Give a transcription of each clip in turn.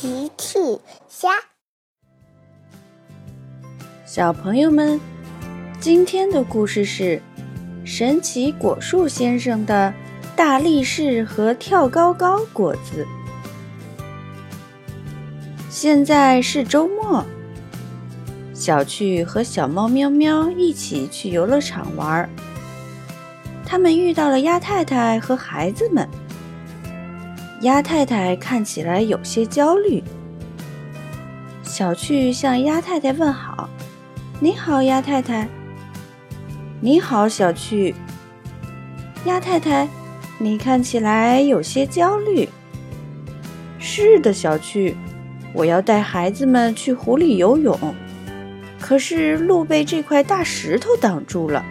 奇趣虾，小朋友们，今天的故事是神奇果树先生的大力士和跳高高果子。现在是周末，小趣和小猫喵喵一起去游乐场玩，他们遇到了鸭太太和孩子们。鸭太太看起来有些焦虑。小趣向鸭太太问好：“你好，鸭太太。”“你好，小趣。”鸭太太，你看起来有些焦虑。是的，小趣，我要带孩子们去湖里游泳，可是路被这块大石头挡住了。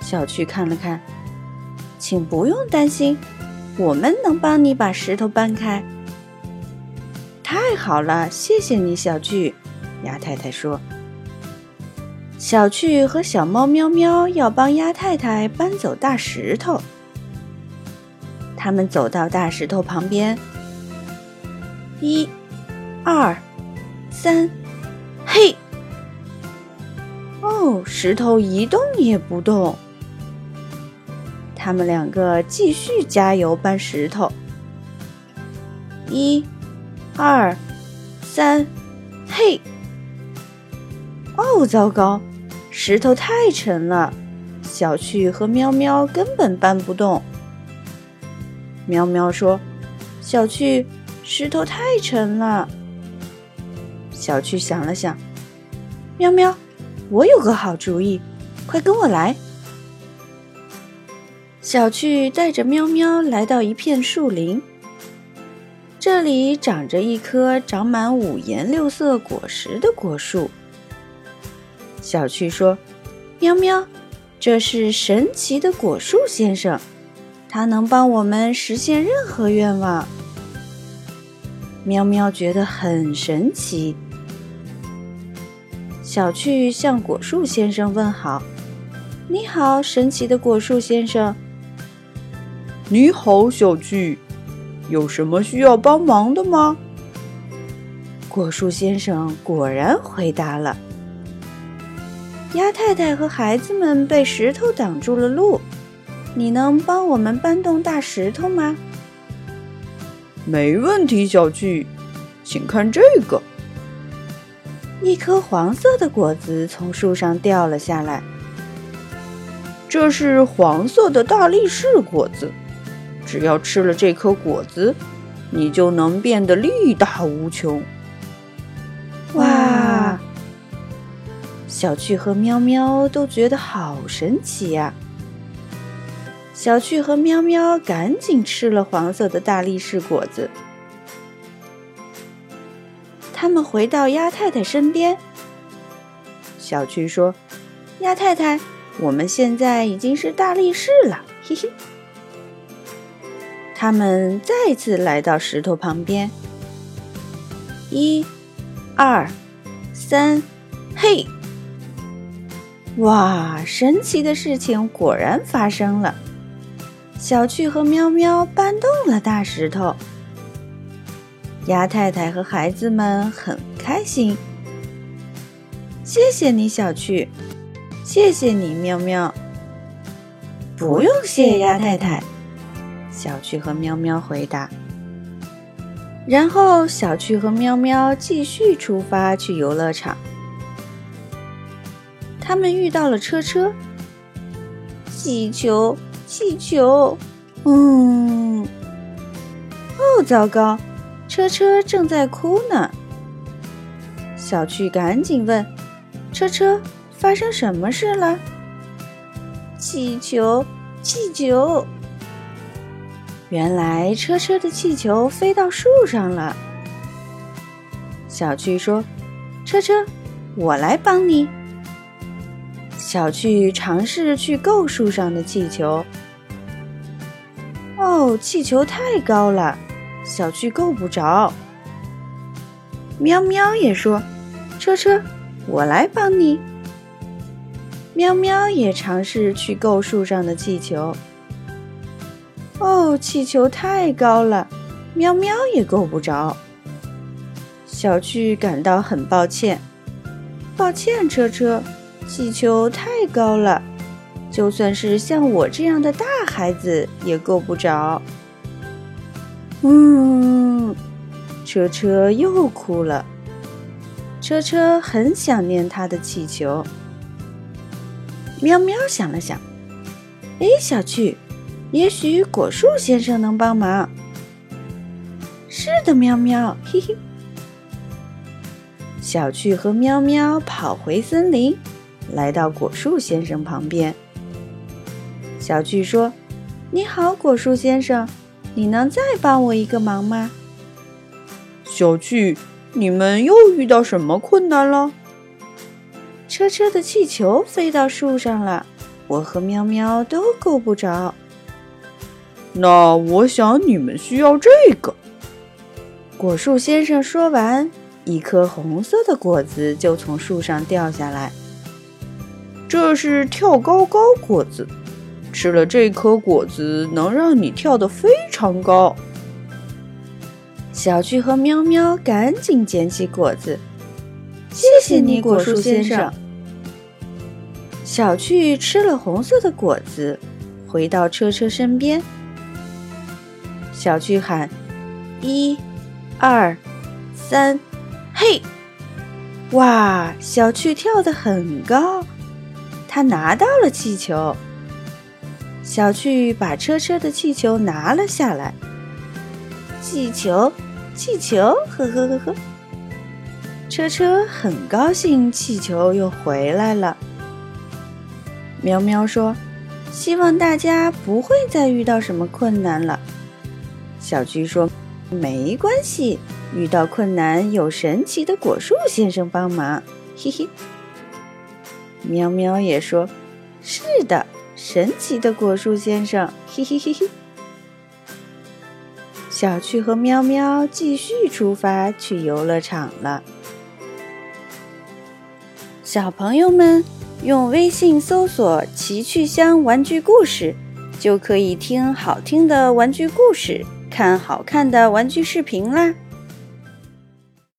小趣看了看，请不用担心。我们能帮你把石头搬开。太好了，谢谢你，小趣。鸭太太说：“小趣和小猫喵喵要帮鸭太太搬走大石头。”他们走到大石头旁边，一、二、三，嘿！哦，石头一动也不动。他们两个继续加油搬石头，一、二、三，嘿！哦，糟糕，石头太沉了，小趣和喵喵根本搬不动。喵喵说：“小趣，石头太沉了。”小趣想了想，喵喵，我有个好主意，快跟我来。小趣带着喵喵来到一片树林，这里长着一棵长满五颜六色果实的果树。小趣说：“喵喵，这是神奇的果树先生，他能帮我们实现任何愿望。”喵喵觉得很神奇。小趣向果树先生问好：“你好，神奇的果树先生。”你好，小趣，有什么需要帮忙的吗？果树先生果然回答了。鸭太太和孩子们被石头挡住了路，你能帮我们搬动大石头吗？没问题，小趣，请看这个。一颗黄色的果子从树上掉了下来，这是黄色的大力士果子。只要吃了这颗果子，你就能变得力大无穷。哇！小趣和喵喵都觉得好神奇呀。小趣和喵喵赶紧吃了黄色的大力士果子。他们回到鸭太太身边。小趣说：“鸭太太，我们现在已经是大力士了。”嘿嘿。他们再次来到石头旁边，一、二、三，嘿！哇，神奇的事情果然发生了，小趣和喵喵搬动了大石头，鸭太太和孩子们很开心。谢谢你，小趣，谢谢你，喵喵。不用谢，鸭太太。小趣和喵喵回答，然后小趣和喵喵继续出发去游乐场。他们遇到了车车，气球，气球，嗯，哦，糟糕，车车正在哭呢。小趣赶紧问车车：“发生什么事了？”气球，气球。原来车车的气球飞到树上了。小趣说：“车车，我来帮你。”小趣尝试去够树上的气球。哦，气球太高了，小趣够不着。喵喵也说：“车车，我来帮你。”喵喵也尝试去够树上的气球。哦，气球太高了，喵喵也够不着。小趣感到很抱歉，抱歉，车车，气球太高了，就算是像我这样的大孩子也够不着。嗯，车车又哭了。车车很想念他的气球。喵喵想了想，哎，小趣，也许果树先生能帮忙。是的，喵喵，嘿嘿。小趣和喵喵跑回森林，来到果树先生旁边。小趣说：“你好，果树先生，你能再帮我一个忙吗？”小趣，你们又遇到什么困难了？车车的气球飞到树上了，我和喵喵都够不着。那我想你们需要这个。果树先生说完。一颗红色的果子就从树上掉下来。这是跳高高果子，吃了这颗果子能让你跳得非常高。小趣和喵喵赶紧捡起果子，谢谢你，果树先生。小趣吃了红色的果子，回到车车身边。小趣喊：“一、二、三。”嘿，哇！小趣跳得很高，他拿到了气球。小趣把车车的气球拿了下来。气球，气球，呵呵呵呵。车车很高兴，气球又回来了。喵喵说：“希望大家不会再遇到什么困难了。”小趣说：“没关系。”遇到困难，有神奇的果树先生帮忙，嘿嘿。喵喵也说：“是的，神奇的果树先生，嘿嘿嘿嘿。”小趣和喵喵继续出发去游乐场了。小朋友们用微信搜索“奇趣箱玩具故事”，就可以听好听的玩具故事，看好看的玩具视频啦。